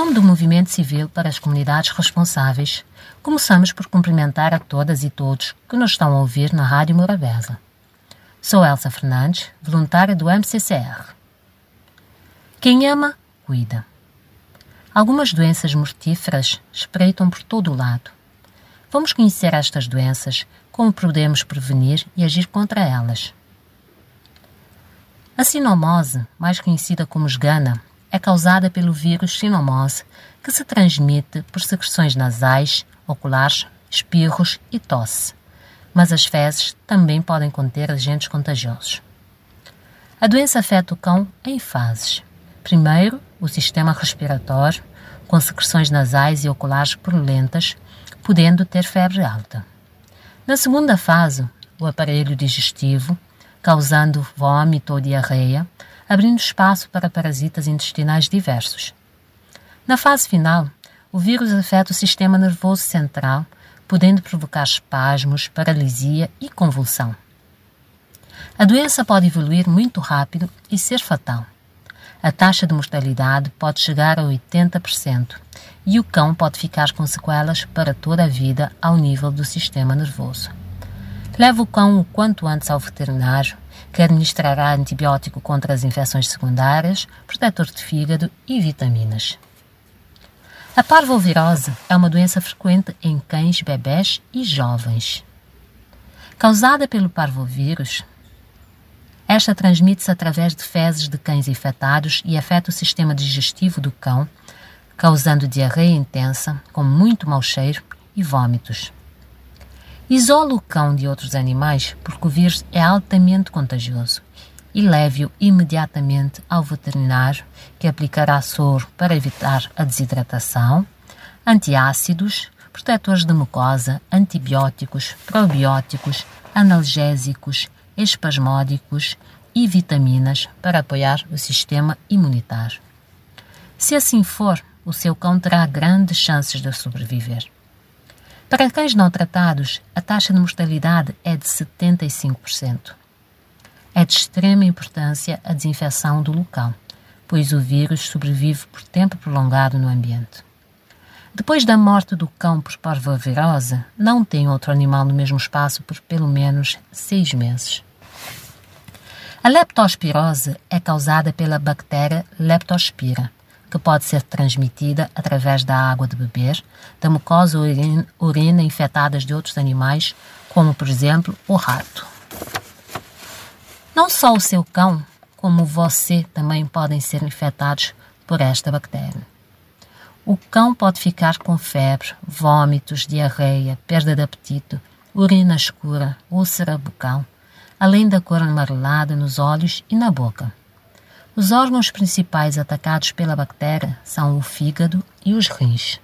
nome do Movimento Civil para as Comunidades Responsáveis, começamos por cumprimentar a todas e todos que nos estão a ouvir na Rádio Morabeza. Sou Elsa Fernandes, voluntária do MCCR. Quem ama, cuida. Algumas doenças mortíferas espreitam por todo o lado. Vamos conhecer estas doenças, como podemos prevenir e agir contra elas. A sinomose, mais conhecida como esgana, é causada pelo vírus sinomose, que se transmite por secreções nasais, oculares, espirros e tosse. Mas as fezes também podem conter agentes contagiosos. A doença afeta o cão em fases. Primeiro, o sistema respiratório, com secreções nasais e oculares purulentas, podendo ter febre alta. Na segunda fase, o aparelho digestivo, causando vômito ou diarreia, abrindo espaço para parasitas intestinais diversos. Na fase final, o vírus afeta o sistema nervoso central, podendo provocar espasmos, paralisia e convulsão. A doença pode evoluir muito rápido e ser fatal a taxa de mortalidade pode chegar a 80% e o cão pode ficar com sequelas para toda a vida ao nível do sistema nervoso. Leve o cão o quanto antes ao veterinário, que administrará antibiótico contra as infecções secundárias, protetor de fígado e vitaminas. A parvovirose é uma doença frequente em cães, bebés e jovens. Causada pelo parvovírus, esta transmite-se através de fezes de cães infectados e afeta o sistema digestivo do cão, causando diarreia intensa, com muito mau cheiro e vômitos. Isola o cão de outros animais porque o vírus é altamente contagioso e leve-o imediatamente ao veterinário que aplicará soro para evitar a desidratação, antiácidos, protetores de mucosa, antibióticos, probióticos, analgésicos, espasmódicos e vitaminas para apoiar o sistema imunitário. Se assim for, o seu cão terá grandes chances de sobreviver. Para cães não tratados, a taxa de mortalidade é de 75%. É de extrema importância a desinfecção do local, pois o vírus sobrevive por tempo prolongado no ambiente. Depois da morte do cão por parvovirose, não tem outro animal no mesmo espaço por pelo menos seis meses. A leptospirose é causada pela bactéria Leptospira, que pode ser transmitida através da água de beber, da mucosa urina, urina infectadas de outros animais, como por exemplo o rato. Não só o seu cão, como você também podem ser infectados por esta bactéria. O cão pode ficar com febre, vômitos, diarreia, perda de apetite, urina escura, úlcera bucal, além da cor amarelada nos olhos e na boca. Os órgãos principais atacados pela bactéria são o fígado e os rins.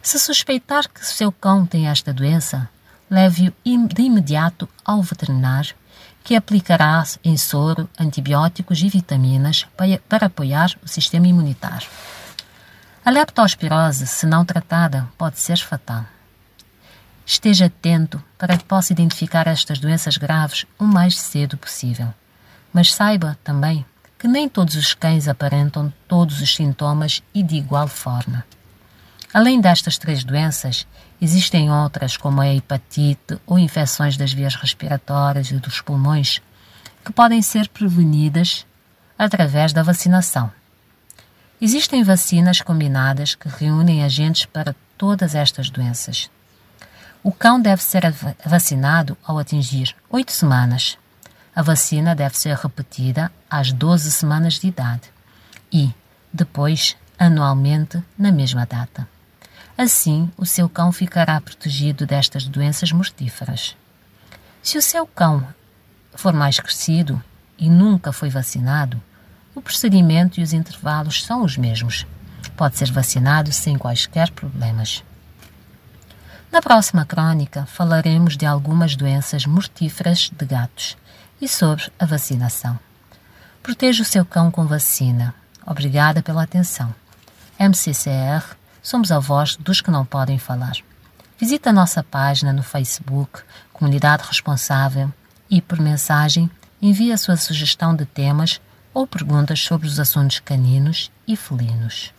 Se suspeitar que seu cão tem esta doença, leve-o de imediato ao veterinário, que aplicará em soro antibióticos e vitaminas para, para apoiar o sistema imunitário. A leptospirose, se não tratada, pode ser fatal. Esteja atento para que possa identificar estas doenças graves o mais cedo possível. Mas saiba também que nem todos os cães aparentam todos os sintomas e de igual forma. Além destas três doenças, existem outras como a hepatite ou infecções das vias respiratórias e dos pulmões que podem ser prevenidas através da vacinação. Existem vacinas combinadas que reúnem agentes para todas estas doenças. O cão deve ser vacinado ao atingir 8 semanas. A vacina deve ser repetida às 12 semanas de idade e, depois, anualmente, na mesma data. Assim, o seu cão ficará protegido destas doenças mortíferas. Se o seu cão for mais crescido e nunca foi vacinado, o procedimento e os intervalos são os mesmos. Pode ser vacinado sem quaisquer problemas. Na próxima crônica falaremos de algumas doenças mortíferas de gatos e sobre a vacinação. Proteja o seu cão com vacina. Obrigada pela atenção. MCCR, somos a voz dos que não podem falar. Visite a nossa página no Facebook, Comunidade Responsável, e por mensagem envie a sua sugestão de temas ou perguntas sobre os assuntos caninos e felinos.